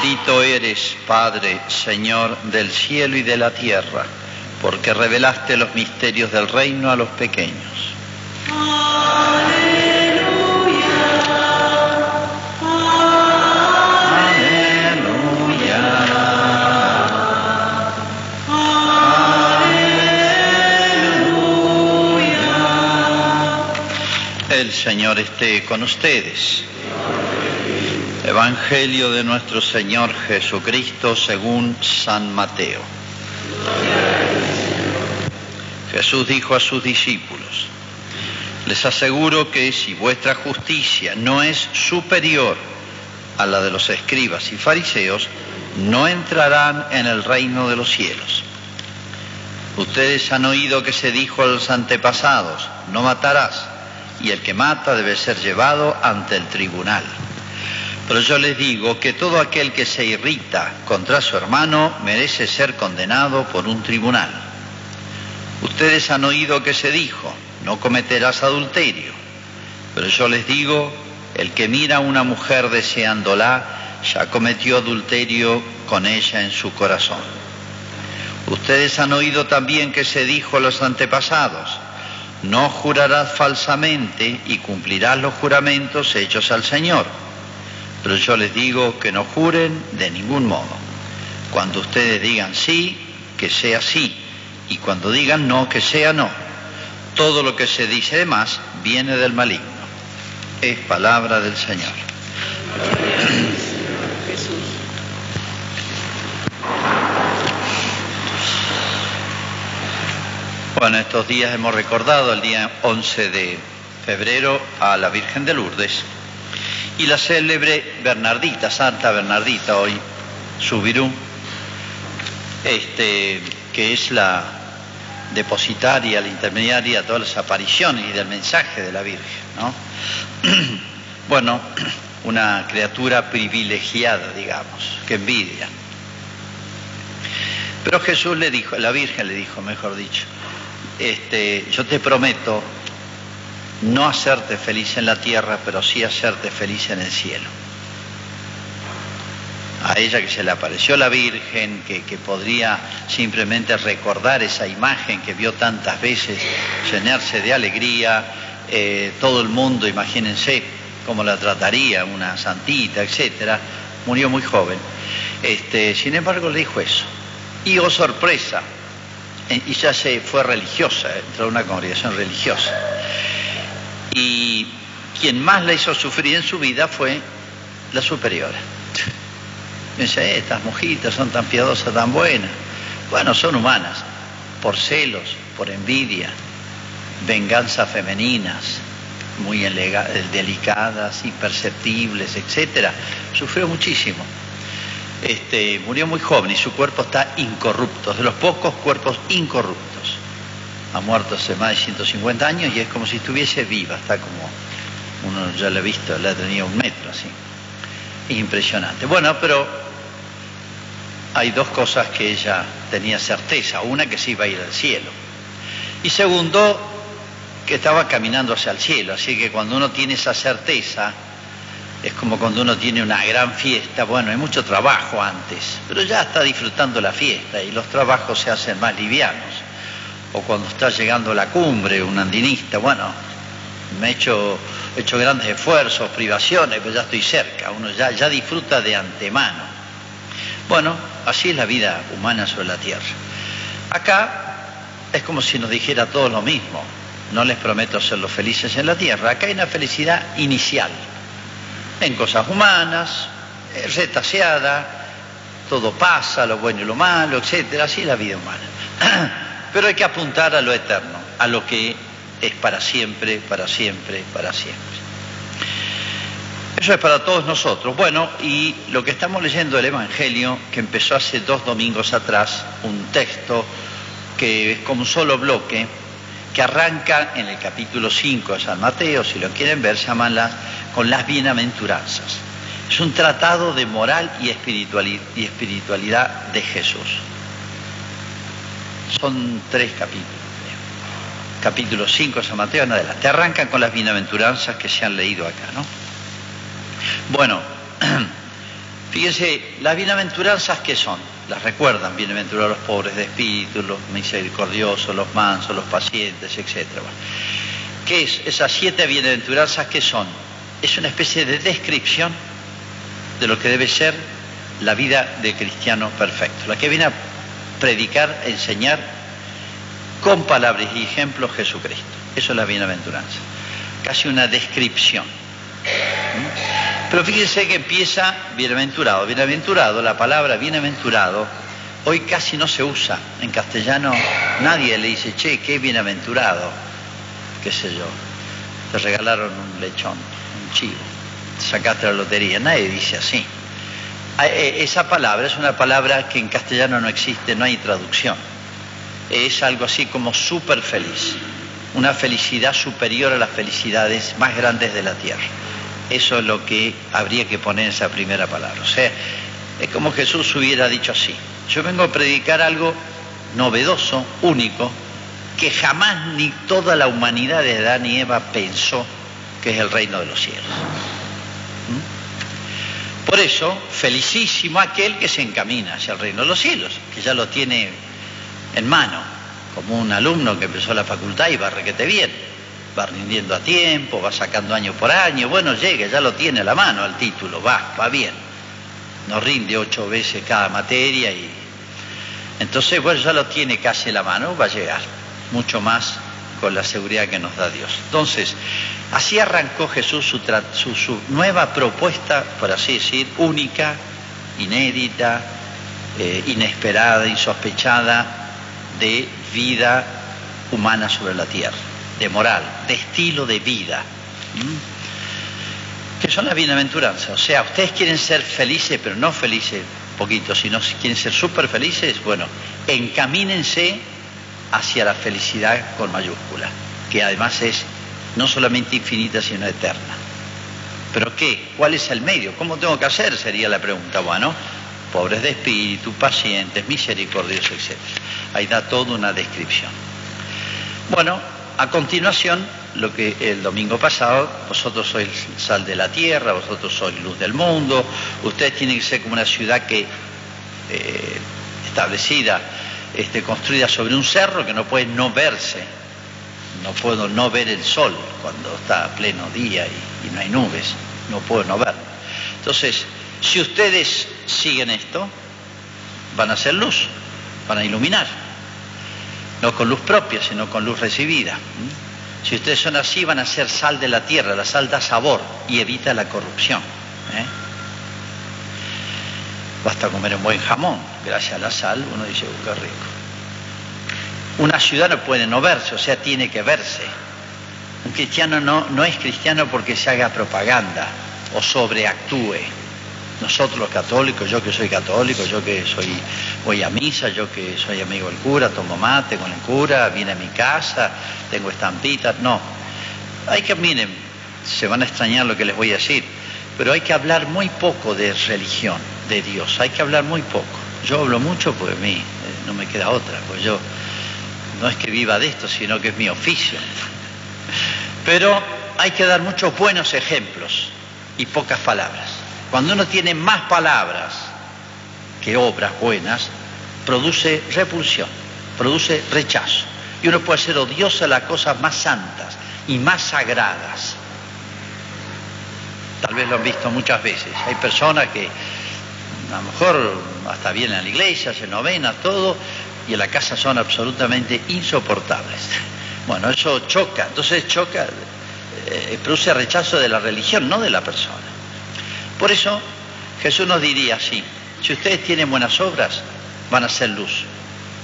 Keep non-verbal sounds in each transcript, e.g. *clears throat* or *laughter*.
Bendito eres, Padre, Señor del cielo y de la tierra, porque revelaste los misterios del reino a los pequeños. El Señor esté con ustedes. Evangelio de nuestro Señor Jesucristo según San Mateo. Jesús dijo a sus discípulos, les aseguro que si vuestra justicia no es superior a la de los escribas y fariseos, no entrarán en el reino de los cielos. Ustedes han oído que se dijo a los antepasados, no matarás, y el que mata debe ser llevado ante el tribunal. Pero yo les digo que todo aquel que se irrita contra su hermano merece ser condenado por un tribunal. Ustedes han oído que se dijo, no cometerás adulterio. Pero yo les digo, el que mira a una mujer deseándola, ya cometió adulterio con ella en su corazón. Ustedes han oído también que se dijo a los antepasados, no jurarás falsamente y cumplirás los juramentos hechos al Señor. Pero yo les digo que no juren de ningún modo. Cuando ustedes digan sí, que sea sí, y cuando digan no, que sea no. Todo lo que se dice de más viene del maligno. Es palabra del Señor. Bueno, estos días hemos recordado el día 11 de febrero a la Virgen de Lourdes y la célebre Bernardita, Santa Bernardita, hoy Subirú, este, que es la depositaria, la intermediaria de todas las apariciones y del mensaje de la Virgen. ¿no? *clears throat* bueno, *clears throat* una criatura privilegiada, digamos, que envidia. Pero Jesús le dijo, la Virgen le dijo, mejor dicho, este, yo te prometo no hacerte feliz en la tierra, pero sí hacerte feliz en el cielo. A ella que se le apareció la Virgen, que, podría simplemente recordar esa imagen que vio tantas veces, llenarse de alegría, eh, todo el mundo, imagínense cómo la trataría, una santita, etcétera, murió muy joven. Este, sin embargo, le dijo eso. Y oh sorpresa, eh, y ya se fue religiosa, entró a una congregación religiosa. Y quien más la hizo sufrir en su vida fue la superiora. Dice, eh, estas mojitas son tan piadosas, tan buenas. Bueno, son humanas, por celos, por envidia, venganzas femeninas, muy delicadas, imperceptibles, etc. Sufrió muchísimo. Este, murió muy joven y su cuerpo está incorrupto, de los pocos cuerpos incorruptos. Ha muerto hace más de 150 años y es como si estuviese viva, está como, uno ya lo ha visto, la tenía un metro así. Es impresionante. Bueno, pero hay dos cosas que ella tenía certeza. Una, que se iba a ir al cielo. Y segundo, que estaba caminando hacia el cielo. Así que cuando uno tiene esa certeza, es como cuando uno tiene una gran fiesta, bueno, hay mucho trabajo antes, pero ya está disfrutando la fiesta y los trabajos se hacen más livianos. O cuando está llegando a la cumbre, un andinista, bueno, me he hecho, hecho grandes esfuerzos, privaciones, pero ya estoy cerca, uno ya, ya disfruta de antemano. Bueno, así es la vida humana sobre la tierra. Acá es como si nos dijera todo lo mismo, no les prometo los felices en la tierra, acá hay una felicidad inicial en cosas humanas, eh, retaseada, todo pasa, lo bueno y lo malo, etcétera, así es la vida humana. *clears throat* Pero hay que apuntar a lo eterno, a lo que es para siempre, para siempre, para siempre. Eso es para todos nosotros. Bueno, y lo que estamos leyendo del Evangelio, que empezó hace dos domingos atrás, un texto que es como un solo bloque, que arranca en el capítulo 5 de San Mateo, si lo quieren ver, se llaman con las bienaventuranzas. Es un tratado de moral y espiritualidad de Jesús. Son tres capítulos. Capítulo 5 de San Mateo en adelante. Te arrancan con las bienaventuranzas que se han leído acá, ¿no? Bueno, *clears throat* Fíjense, las bienaventuranzas que son, las recuerdan, bienaventurados los pobres de espíritu, los misericordiosos, los mansos, los pacientes, etc. ¿Qué es? Esas siete bienaventuranzas que son? Es una especie de descripción de lo que debe ser la vida de cristiano perfecto, la que viene a predicar, enseñar con palabras y ejemplos Jesucristo. Eso es la bienaventuranza, casi una descripción. Pero fíjense que empieza bienaventurado. Bienaventurado, la palabra bienaventurado, hoy casi no se usa. En castellano nadie le dice, che, qué bienaventurado, qué sé yo. Te regalaron un lechón, un chivo, te sacaste la lotería. Nadie dice así. Ah, eh, esa palabra es una palabra que en castellano no existe, no hay traducción. Es algo así como súper feliz, una felicidad superior a las felicidades más grandes de la tierra. Eso es lo que habría que poner en esa primera palabra. O sea, es como Jesús hubiera dicho así. Yo vengo a predicar algo novedoso, único, que jamás ni toda la humanidad de Adán y Eva pensó que es el reino de los cielos. ¿Mm? Por eso, felicísimo aquel que se encamina hacia el reino de los cielos, que ya lo tiene en mano, como un alumno que empezó la facultad y va requete bien va rindiendo a tiempo, va sacando año por año, bueno, llega, ya lo tiene a la mano al título, va, va bien. No rinde ocho veces cada materia y entonces, bueno, ya lo tiene casi a la mano, va a llegar mucho más con la seguridad que nos da Dios. Entonces, así arrancó Jesús su, nueva propuesta, por así decir, única, inédita, eh, inesperada, insospechada, de vida humana sobre la tierra de moral, de estilo de vida, que son las bienaventuranzas. O sea, ustedes quieren ser felices, pero no felices poquito, sino quieren ser súper felices, bueno, encamínense hacia la felicidad con mayúscula, que además es no solamente infinita, sino eterna. ¿Pero qué? ¿Cuál es el medio? ¿Cómo tengo que hacer? Sería la pregunta. Bueno, pobres de espíritu, pacientes, misericordiosos, etc. Ahí da toda una descripción. Bueno, a continuación, lo que el domingo pasado, vosotros sois sal de la tierra, vosotros sois luz del mundo, ustedes tienen que ser como una ciudad que eh, establecida, este, construida sobre un cerro que no puede no verse. No puedo no ver el sol cuando está a pleno día y, no hay nubes, no puedo no verlo. Entonces, si ustedes siguen esto, van a ser luz, van a iluminar no con luz propia, sino con luz recibida. Si ustedes son así, van a ser sal de la tierra, la sal da sabor y evita la corrupción. ¿eh? Basta comer un buen jamón, gracias a la sal, uno dice, uh, qué rico. Una ciudad no puede no verse, o sea, tiene que verse. Un cristiano no, no es cristiano porque se haga propaganda o sobreactúe nosotros los católicos, yo que soy católico, yo que soy voy a misa, yo que soy amigo del cura, tomo mate con el cura, viene a mi casa, tengo estampitas, no. Hay que, miren, se van a extrañar lo que les voy a decir, pero hay que hablar muy poco de religión, de Dios, hay que hablar muy poco. Yo hablo mucho porque a mí eh, no me queda otra, pues yo no es que viva de esto, sino que es mi oficio. Pero hay que dar muchos buenos ejemplos y pocas palabras. Cuando uno tiene más palabras que obras buenas, produce repulsión, produce rechazo. Y uno puede ser odioso a las cosas más santas y más sagradas. Tal vez lo han visto muchas veces. Hay personas que a lo mejor hasta vienen a la iglesia, se novena, todo, y en la casa son absolutamente insoportables. Bueno, eso choca, entonces choca, eh, produce rechazo de la religión, no de la persona. Por eso Jesús nos diría así, si ustedes tienen buenas obras, van a ser luz,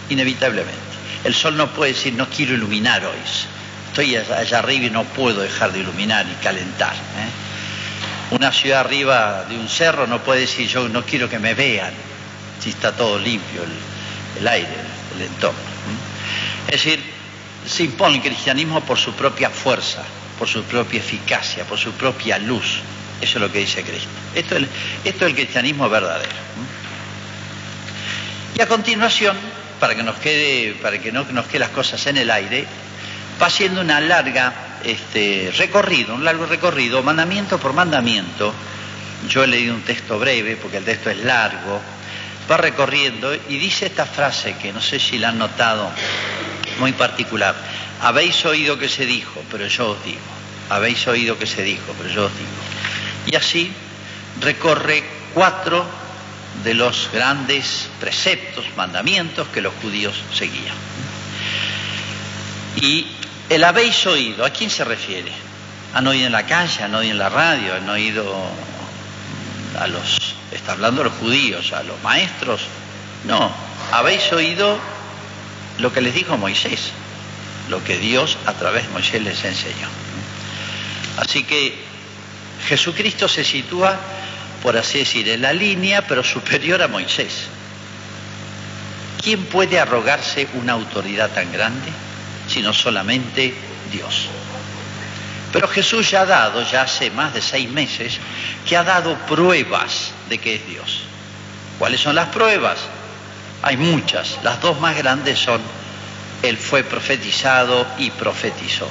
inevitablemente. El sol no puede decir, no quiero iluminar hoy. Estoy allá arriba y no puedo dejar de iluminar y calentar. ¿eh? Una ciudad arriba de un cerro no puede decir, yo no quiero que me vean, si está todo limpio el, aire, el, entorno. Es decir, se impone el cristianismo por su propia fuerza, por su propia eficacia, por su propia luz. Eso es lo que dice Cristo. Esto es, el cristianismo verdadero. Y a continuación, para que nos quede, para que no nos queden las cosas en el aire, va haciendo una larga este, recorrido, un largo recorrido, mandamiento por mandamiento, yo he leído un texto breve porque el texto es largo, va recorriendo y dice esta frase que no sé si la han notado, muy particular. Habéis oído que se dijo, pero yo os digo. Habéis oído que se dijo, pero yo os digo. Y así recorre cuatro de los grandes preceptos, mandamientos que los judíos seguían. Y el habéis oído, ¿a quién se refiere? ¿Han oído en la calle? ¿Han oído en la radio? ¿Han oído a los, está hablando los judíos, a los maestros? No, habéis oído lo que les dijo Moisés, lo que Dios a través de Moisés les enseñó. Así que Jesucristo se sitúa, por así decir, en la línea, pero superior a Moisés. ¿Quién puede arrogarse una autoridad tan grande? sino solamente Dios. Pero Jesús ya ha dado, ya hace más de seis meses, que ha dado pruebas de que es Dios. ¿Cuáles son las pruebas? Hay muchas. Las dos más grandes son, Él fue profetizado y profetizó,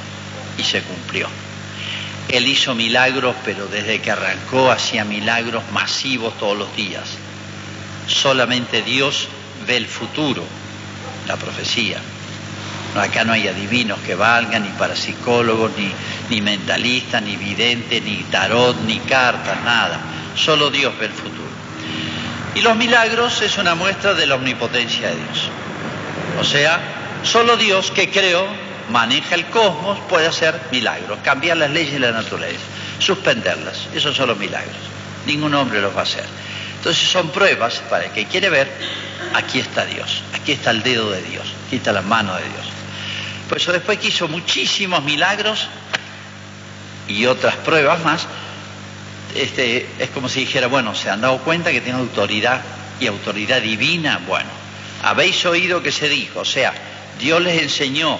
y se cumplió. Él hizo milagros, pero desde que arrancó hacía milagros masivos todos los días. Solamente Dios ve el futuro, la profecía. Acá no hay adivinos que valgan, ni parapsicólogos, ni, ni mentalistas, ni videntes, ni tarot, ni cartas, nada. Solo Dios ve el futuro. Y los milagros es una muestra de la omnipotencia de Dios. O sea, solo Dios que creó, maneja el cosmos, puede hacer milagros, cambiar las leyes de la naturaleza, suspenderlas. Esos son los milagros. Ningún hombre los va a hacer. Entonces son pruebas para el que quiere ver, aquí está Dios, aquí está el dedo de Dios, aquí está la mano de Dios. Por eso después que hizo muchísimos milagros y otras pruebas más, este, es como si dijera, bueno, se han dado cuenta que tiene autoridad y autoridad divina. Bueno, habéis oído que se dijo, o sea, Dios les enseñó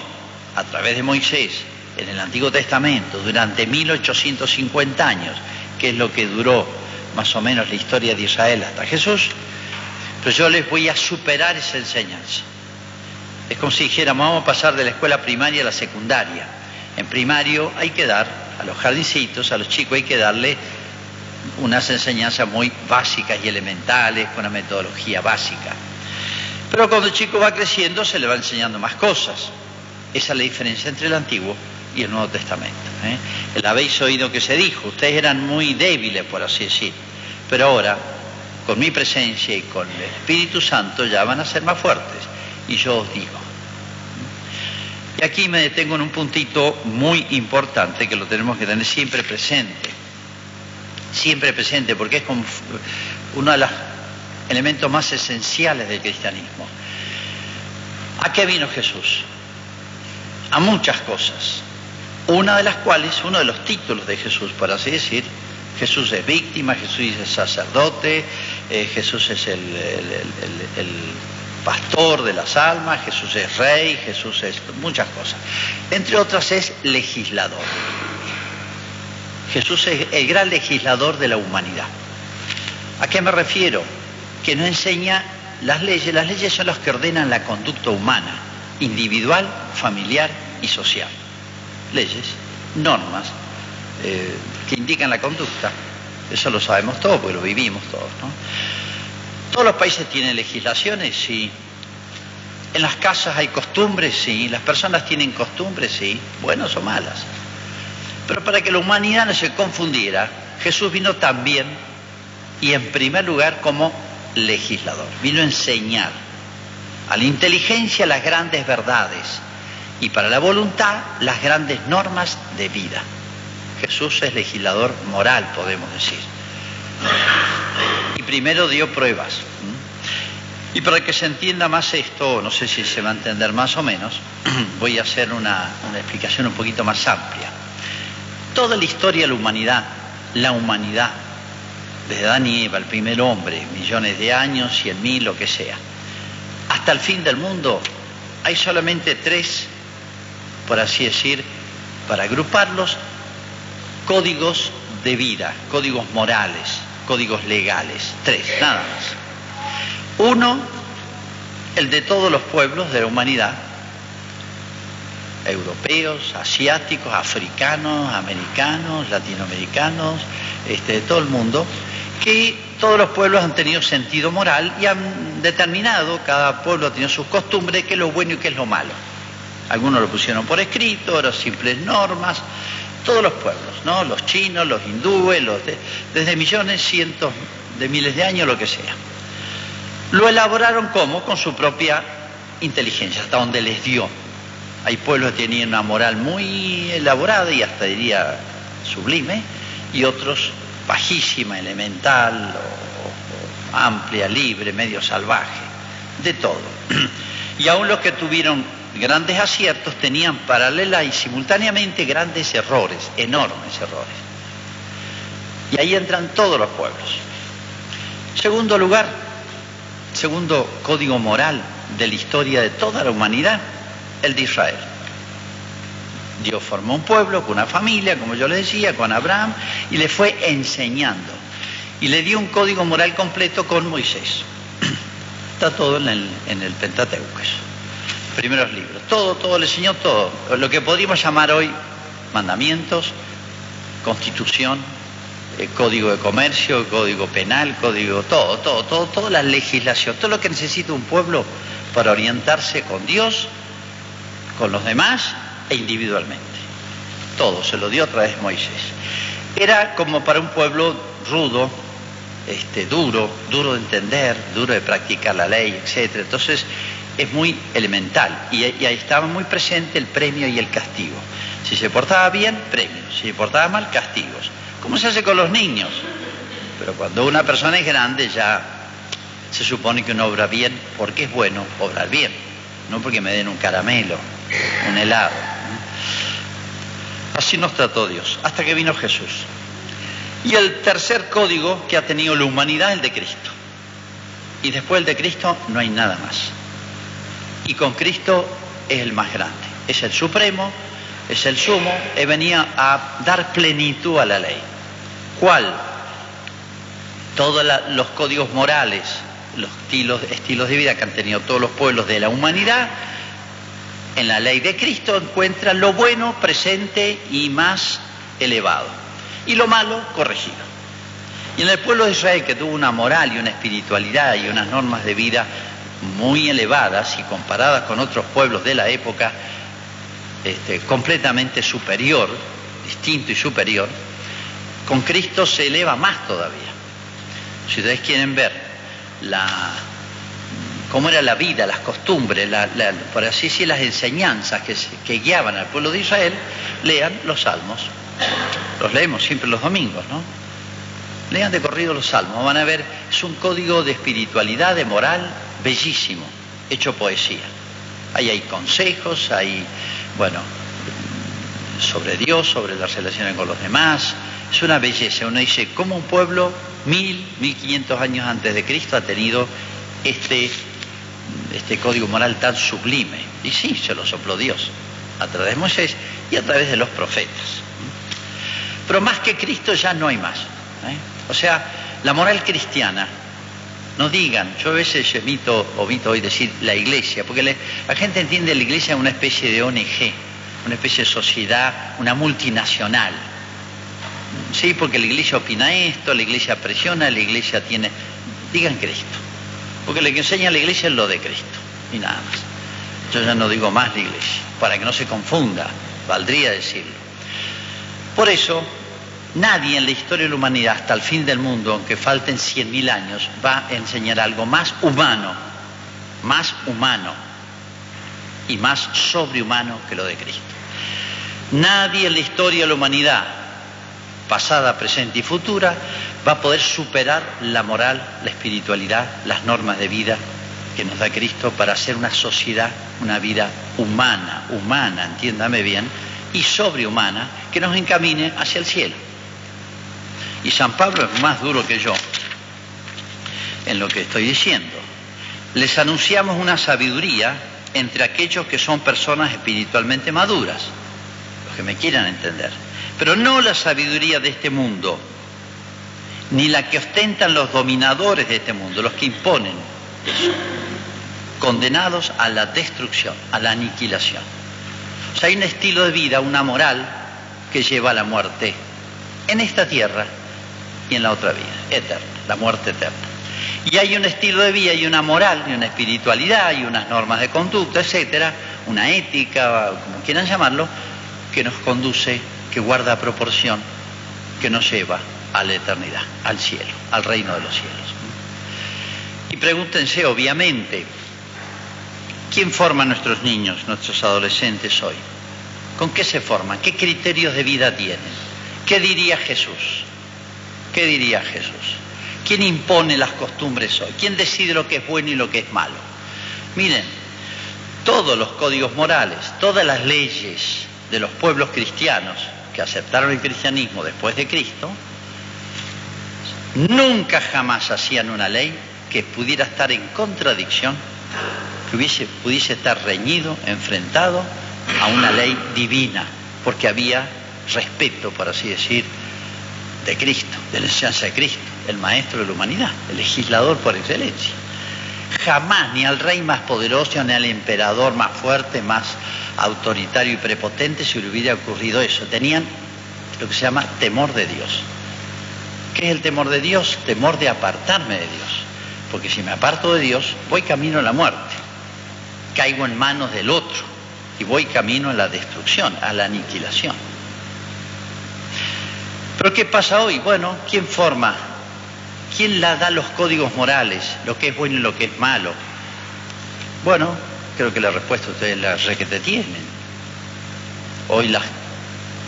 a través de Moisés en el Antiguo Testamento durante 1850 años, que es lo que duró más o menos la historia de Israel hasta Jesús, pero yo les voy a superar esa enseñanza. Es como si dijéramos, vamos a pasar de la escuela primaria a la secundaria. En primario hay que dar, a los jardincitos, a los chicos hay que darle unas enseñanzas muy básicas y elementales, con una metodología básica. Pero cuando el chico va creciendo se le va enseñando más cosas. Esa es la diferencia entre el Antiguo y el Nuevo Testamento. ¿eh? El habéis oído que se dijo, ustedes eran muy débiles, por así decir, pero ahora, con mi presencia y con el Espíritu Santo, ya van a ser más fuertes y yo os digo. Y aquí me detengo en un puntito muy importante que lo tenemos que tener siempre presente, siempre presente, porque es uno de los elementos más esenciales del cristianismo. ¿A qué vino Jesús? A muchas cosas, una de las cuales, uno de los títulos de Jesús, por así decir, Jesús es víctima, Jesús es sacerdote, eh, Jesús es el pastor de las almas, Jesús es rey, Jesús es muchas cosas. Entre otras es legislador. Jesús es el gran legislador de la humanidad. ¿A qué me refiero? Que no enseña las leyes. Las leyes son las que ordenan la conducta humana, individual, familiar y social. Leyes, normas eh, que indican la conducta. Eso lo sabemos todos porque lo vivimos todos. ¿no? ¿Todos los países tienen legislaciones? Sí. ¿En las casas hay costumbres? Sí. ¿Las personas tienen costumbres? Sí. ¿Buenas o malas? Pero para que la humanidad no se confundiera, Jesús vino también y en primer lugar como legislador. Vino a enseñar a la inteligencia las grandes verdades y para la voluntad las grandes normas de vida. Jesús es legislador moral, podemos decir primero dio pruebas. Y para que se entienda más esto, no sé si se va a entender más o menos, *clears throat* voy a hacer una, explicación un poquito más amplia. Toda la historia de la humanidad, la humanidad, desde Adán y Eva, el primer hombre, millones de años, cien mil, lo que sea, hasta el fin del mundo, hay solamente tres, por así decir, para agruparlos, códigos de vida, códigos morales, códigos legales, tres, nada más. Uno, el de todos los pueblos de la humanidad, europeos, asiáticos, africanos, americanos, latinoamericanos, este, de todo el mundo, que todos los pueblos han tenido sentido moral y han determinado, cada pueblo ha tenido sus costumbres, qué es lo bueno y qué es lo malo. Algunos lo pusieron por escrito, otros simples normas, todos los pueblos, ¿no? Los chinos, los hindúes, los desde millones, cientos de miles de años, lo que sea. Lo elaboraron como con su propia inteligencia, hasta donde les dio. Hay pueblos que tenían una moral muy elaborada y hasta diría sublime, y otros bajísima, elemental, amplia, libre, medio salvaje, de todo. *clears throat* Y aún los que tuvieron grandes aciertos tenían paralela y simultáneamente grandes errores, enormes errores. Y ahí entran todos los pueblos. Segundo lugar, segundo código moral de la historia de toda la humanidad, el de Israel. Dios formó un pueblo con una familia, como yo le decía, con Abraham, y le fue enseñando. Y le dio un código moral completo con Moisés. Está todo en el, en Pentateuco, primeros libros. Todo, todo le enseñó todo. Lo que podríamos llamar hoy mandamientos, constitución, eh, código de comercio, código penal, código, todo, todo, todo, toda la legislación, todo lo que necesita un pueblo para orientarse con Dios, con los demás e individualmente. Todo se lo dio a de Moisés. Era como para un pueblo rudo, este, duro, duro de entender, duro de practicar la ley, etc. Entonces es muy elemental y, ahí estaba muy presente el premio y el castigo. Si se portaba bien, premios. Si se portaba mal, castigos. ¿Cómo se hace con los niños? Pero cuando una persona es grande ya se supone que uno obra bien porque es bueno obrar bien, no porque me den un caramelo, un helado. Así nos trató Dios, hasta que vino Jesús. Y el tercer código que ha tenido la humanidad es el de Cristo. Y después el de Cristo no hay nada más. Y con Cristo es el más grande, es el supremo, es el sumo, y venía a dar plenitud a la ley. ¿Cuál? Todos los códigos morales, los estilos, estilos de vida que han tenido todos los pueblos de la humanidad, en la ley de Cristo encuentra lo bueno presente y más elevado, y lo malo corregido. Y en el pueblo de Israel, que tuvo una moral y una espiritualidad y unas normas de vida muy elevadas y comparadas con otros pueblos de la época, este, completamente superior, distinto y superior, con Cristo se eleva más todavía. Si ustedes quieren ver cómo era la vida, las costumbres, por así decir, las enseñanzas que, que guiaban al pueblo de Israel, lean los salmos. Los leemos siempre los domingos, ¿no? Lean de corrido los salmos, van a ver, es un código de espiritualidad, de moral, bellísimo, hecho poesía. Ahí hay consejos, hay, bueno, sobre Dios, sobre las relaciones con los demás. Es una belleza. Uno dice, ¿cómo un pueblo mil, mil quinientos años antes de Cristo ha tenido este este código moral tan sublime. Y sí, se lo sopló Dios, a través de Moisés y a través de los profetas. Pero más que Cristo ya no hay más. ¿eh? O sea, la moral cristiana, no digan, yo a veces emito, omito hoy decir la iglesia, porque la gente entiende la iglesia una especie de ONG, una especie de sociedad, una multinacional. Sí, porque la iglesia opina esto, la iglesia presiona, la iglesia tiene... Digan Cristo. Porque lo que enseña la iglesia es lo de Cristo y nada más. Yo ya no digo más la iglesia, para que no se confunda, valdría decirlo. Por eso, nadie en la historia de la humanidad hasta el fin del mundo, aunque falten cien mil años, va a enseñar algo más humano, más humano y más sobrehumano que lo de Cristo. Nadie en la historia de la humanidad, pasada, presente y futura, va a poder superar la moral, la espiritualidad, las normas de vida que nos da Cristo para hacer una sociedad, una vida humana, humana, entiéndame bien, y sobrehumana, que nos encamine hacia el cielo. Y San Pablo es más duro que yo en lo que estoy diciendo. Les anunciamos una sabiduría entre aquellos que son personas espiritualmente maduras, los que me quieran entender, pero no la sabiduría de este mundo, ni la que ostentan los dominadores de este mundo, los que imponen condenados a la destrucción, a la aniquilación. O sea, hay un estilo de vida, una moral que lleva a la muerte en esta tierra y en la otra vida, eterna, la muerte eterna. Y hay un estilo de vida y una moral y una espiritualidad y unas normas de conducta, etcétera, una ética, como quieran llamarlo, que nos conduce, que guarda proporción, que nos lleva a la eternidad, al cielo, al reino de los cielos. Y pregúntense, obviamente, ¿quién forma a nuestros niños, nuestros adolescentes hoy? ¿Con qué se forman? ¿Qué criterios de vida tienen? ¿Qué diría Jesús? ¿Qué diría Jesús? ¿Quién impone las costumbres hoy? ¿Quién decide lo que es bueno y lo que es malo? Miren, todos los códigos morales, todas las leyes de los pueblos cristianos que aceptaron el cristianismo después de Cristo, nunca jamás hacían una ley que pudiera estar en contradicción, que hubiese, pudiese estar reñido, enfrentado a una ley divina, porque había respeto, por así decir, de Cristo, de la enseñanza de Cristo, el maestro de la humanidad, el legislador por excelencia. Jamás ni al rey más poderoso, ni al emperador más fuerte, más autoritario y prepotente se le hubiera ocurrido eso. Tenían lo que se llama temor de Dios. ¿Qué es el temor de Dios? Temor de apartarme de Dios. Porque si me aparto de Dios, voy camino a la muerte. Caigo en manos del otro y voy camino a la destrucción, a la aniquilación. Pero ¿qué pasa hoy? Bueno, ¿quién forma? ¿Quién la da los códigos morales? Lo que es bueno y lo que es malo. Bueno, creo que la respuesta ustedes la requete tienen. Hoy las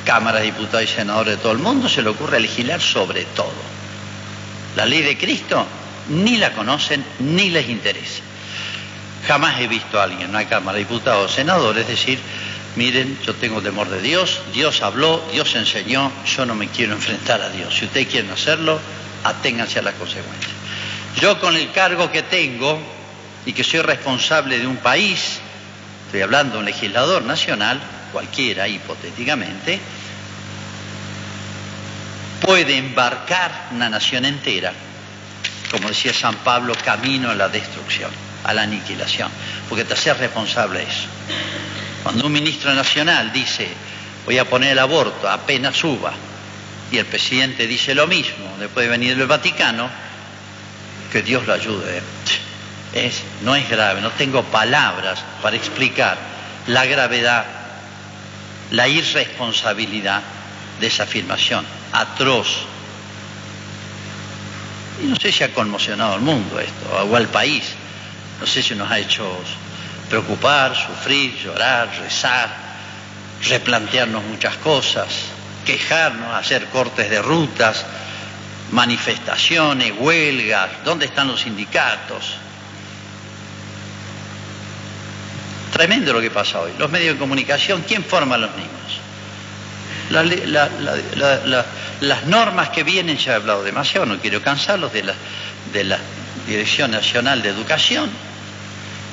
cámaras, diputados y senadores de todo el mundo se le ocurre legislar sobre todo. La ley de Cristo ni la conocen ni les interesa. Jamás he visto a alguien en una Cámara de Diputados o Senadores decir, miren, yo tengo temor de Dios, Dios habló, Dios enseñó, yo no me quiero enfrentar a Dios. Si ustedes quieren hacerlo, aténganse a las consecuencias. Yo con el cargo que tengo y que soy responsable de un país, estoy hablando de un legislador nacional, cualquiera hipotéticamente, puede embarcar una nación entera, como decía San Pablo, camino a la destrucción, a la aniquilación, porque te haces responsable de eso. Cuando un ministro nacional dice, voy a poner el aborto apenas suba, y el presidente dice lo mismo, después de venir del Vaticano, que Dios lo ayude. Es, no es grave, no tengo palabras para explicar la gravedad, la irresponsabilidad de esa afirmación, atroz. Y no sé si ha conmocionado al mundo esto, o al país, no sé si nos ha hecho preocupar, sufrir, llorar, rezar, replantearnos muchas cosas, quejarnos, hacer cortes de rutas, manifestaciones, huelgas, ¿dónde están los sindicatos? Tremendo lo que pasa hoy. Los medios de comunicación, ¿quién forma a los niños? Las normas que vienen, ya he hablado demasiado, no quiero cansarlos, de la, de la Dirección Nacional de Educación,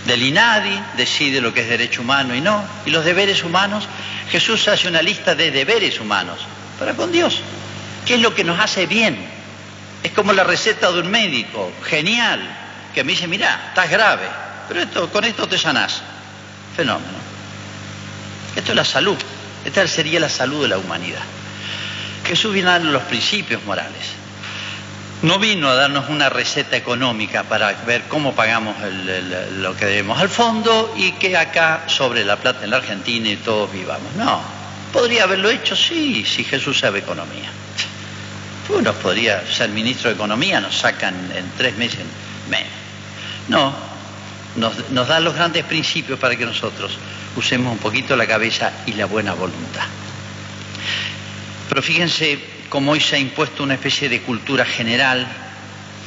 del INADI, decide lo que es derecho humano y no. Y los deberes humanos, Jesús hace una lista de deberes humanos para con Dios. ¿Qué es lo que nos hace bien? Es como la receta de un médico, genial, que me dice, mira, estás grave, pero esto, con esto te sanás. Fenómeno. Esto es la salud. Esta sería la salud de la humanidad. Jesús viene a los principios morales no vino a darnos una receta económica para ver cómo pagamos lo que debemos al fondo y que acá sobre la plata en la Argentina y todos vivamos. No, podría haberlo hecho, sí, si Jesús sabe economía. Uno podría ser ministro de Economía, nos sacan en tres meses menos. No, nos, nos los grandes principios para que nosotros usemos un poquito la cabeza y la buena voluntad. Pero fíjense como hoy se ha impuesto una especie de cultura general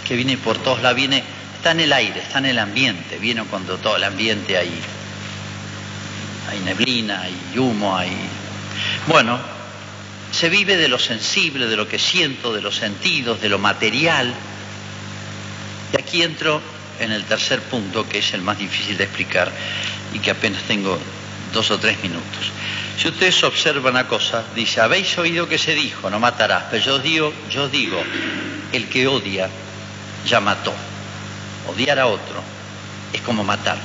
que viene por todos lados, viene, está en el aire, está en el ambiente, viene cuando todo el ambiente hay, hay neblina, hay humo, hay... Bueno, se vive de lo sensible, de lo que siento, de los sentidos, de lo material. Y aquí entro en el tercer punto, que es el más difícil de explicar y que apenas tengo dos o tres minutos. Si ustedes observan una cosa, dice, habéis oído que se dijo, no matarás, pero yo digo, yo digo, el que odia ya mató. Odiar a otro es como matarlo.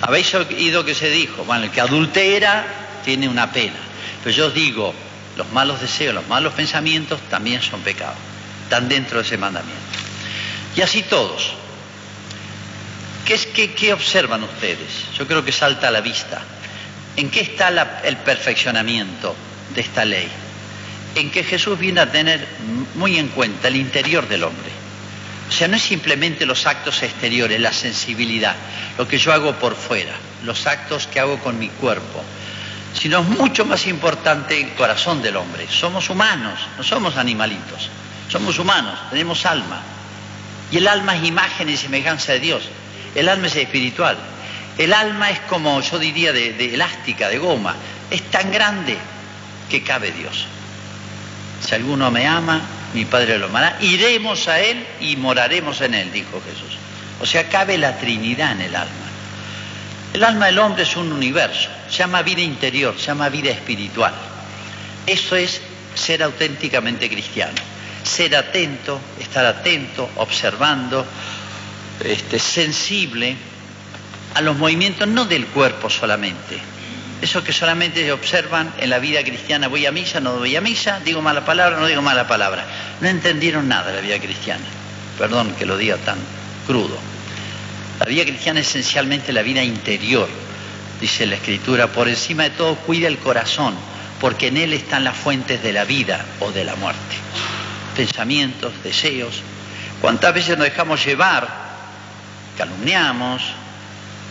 Habéis oído que se dijo, bueno, el que adultera tiene una pena, pero yo digo, los malos deseos, los malos pensamientos también son pecados. están dentro de ese mandamiento. Y así todos. ¿Qué, es, qué, observan ustedes? Yo creo que salta a la vista. ¿En qué está el perfeccionamiento de esta ley? En que Jesús viene a tener muy en cuenta el interior del hombre. O sea, no es simplemente los actos exteriores, la sensibilidad, lo que yo hago por fuera, los actos que hago con mi cuerpo, sino es mucho más importante el corazón del hombre. Somos humanos, no somos animalitos, somos humanos, tenemos alma. Y el alma es imagen y semejanza de Dios. El alma es espiritual. El alma es como yo diría de, elástica, de goma. Es tan grande que cabe Dios. Si alguno me ama, mi Padre lo amará. Iremos a Él y moraremos en Él, dijo Jesús. O sea, cabe la Trinidad en el alma. El alma del hombre es un universo, se llama vida interior, se llama vida espiritual. Eso es ser auténticamente cristiano. Ser atento, estar atento, observando, este, sensible a los movimientos no del cuerpo solamente. Eso que solamente observan en la vida cristiana, voy a misa, no voy a misa, digo mala palabra, no digo mala palabra. No entendieron nada de la vida cristiana. Perdón que lo diga tan crudo. La vida cristiana es esencialmente la vida interior, dice la Escritura. Por encima de todo, cuida el corazón, porque en él están las fuentes de la vida o de la muerte. Pensamientos, deseos. ¿Cuántas veces nos dejamos llevar calumniamos,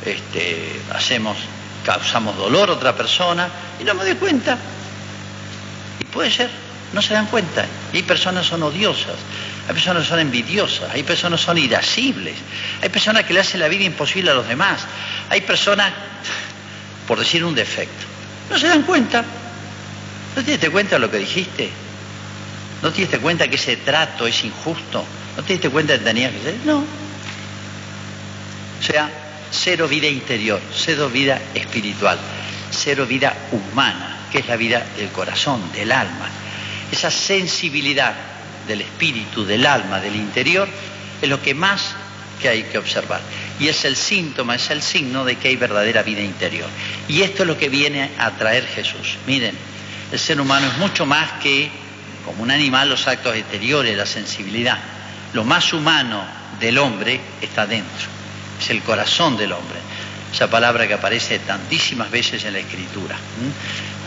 este, hacemos, causamos dolor a otra persona y no me doy cuenta. Y puede ser, no se dan cuenta. Y hay personas que son odiosas, hay personas que son envidiosas, hay personas que son irascibles, hay personas que le hacen la vida imposible a los demás, hay personas, por decir un defecto, no se dan cuenta. ¿No te diste cuenta de lo que dijiste? ¿No te diste cuenta que ese trato es injusto? ¿No te diste cuenta que tenías que ser? No, o sea, cero vida interior, cero vida espiritual, cero vida humana, que es la vida del corazón, del alma. Esa sensibilidad del espíritu, del alma, del interior, es lo que más que hay que observar. Y es el síntoma, es el signo de que hay verdadera vida interior. Y esto es lo que viene a traer Jesús. Miren, el ser humano es mucho más que, como un animal, los actos exteriores, la sensibilidad. Lo más humano del hombre está dentro es el corazón del hombre. Esa palabra que aparece tantísimas veces en la escritura.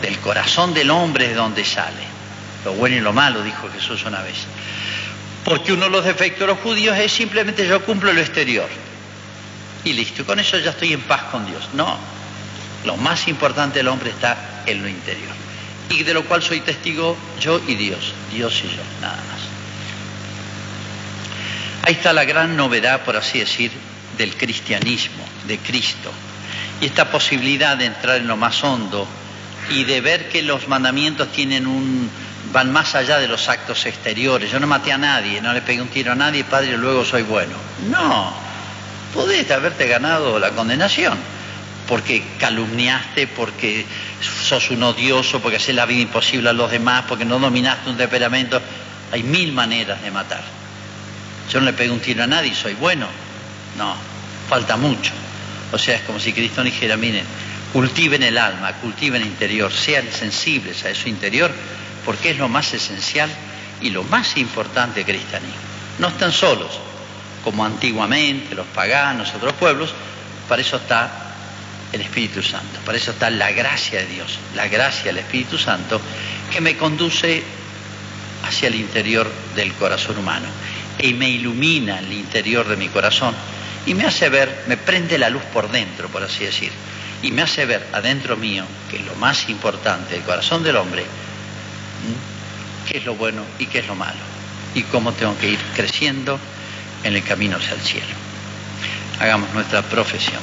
Del corazón del hombre es donde sale. Lo bueno y lo malo, dijo Jesús una vez. Porque uno de los defectos de los judíos es simplemente yo cumplo lo exterior. Y listo, con eso ya estoy en paz con Dios. No, lo más importante del hombre está en lo interior. Y de lo cual soy testigo yo y Dios, Dios y yo, nada más. Ahí está la gran novedad, por así decir, del cristianismo, de Cristo. Y esta posibilidad de entrar en lo más hondo y de ver que los mandamientos tienen un van más allá de los actos exteriores. Yo no maté a nadie, no le pegué un tiro a nadie, padre, luego soy bueno. No, podés haberte ganado la condenación, porque calumniaste, porque sos un odioso, porque haces la vida imposible a los demás, porque no dominaste un temperamento. Hay mil maneras de matar. Yo no le pegué un tiro a nadie, soy bueno. No, falta mucho. O sea, es como si Cristo dijera, miren, cultiven el alma, cultiven el interior, sean sensibles a eso interior, porque es lo más esencial y lo más importante del cristianismo. No están solos, como antiguamente los paganos, otros pueblos, para eso está el Espíritu Santo, para eso está la gracia de Dios, la gracia del Espíritu Santo que me conduce hacia el interior del corazón humano y me ilumina el interior de mi corazón y me hace ver, me prende la luz por dentro, por así decir, y me hace ver adentro mío, que lo más importante, el corazón del hombre, qué es lo bueno y qué es lo malo, y cómo tengo que ir creciendo en el camino hacia el cielo. Hagamos nuestra profesión.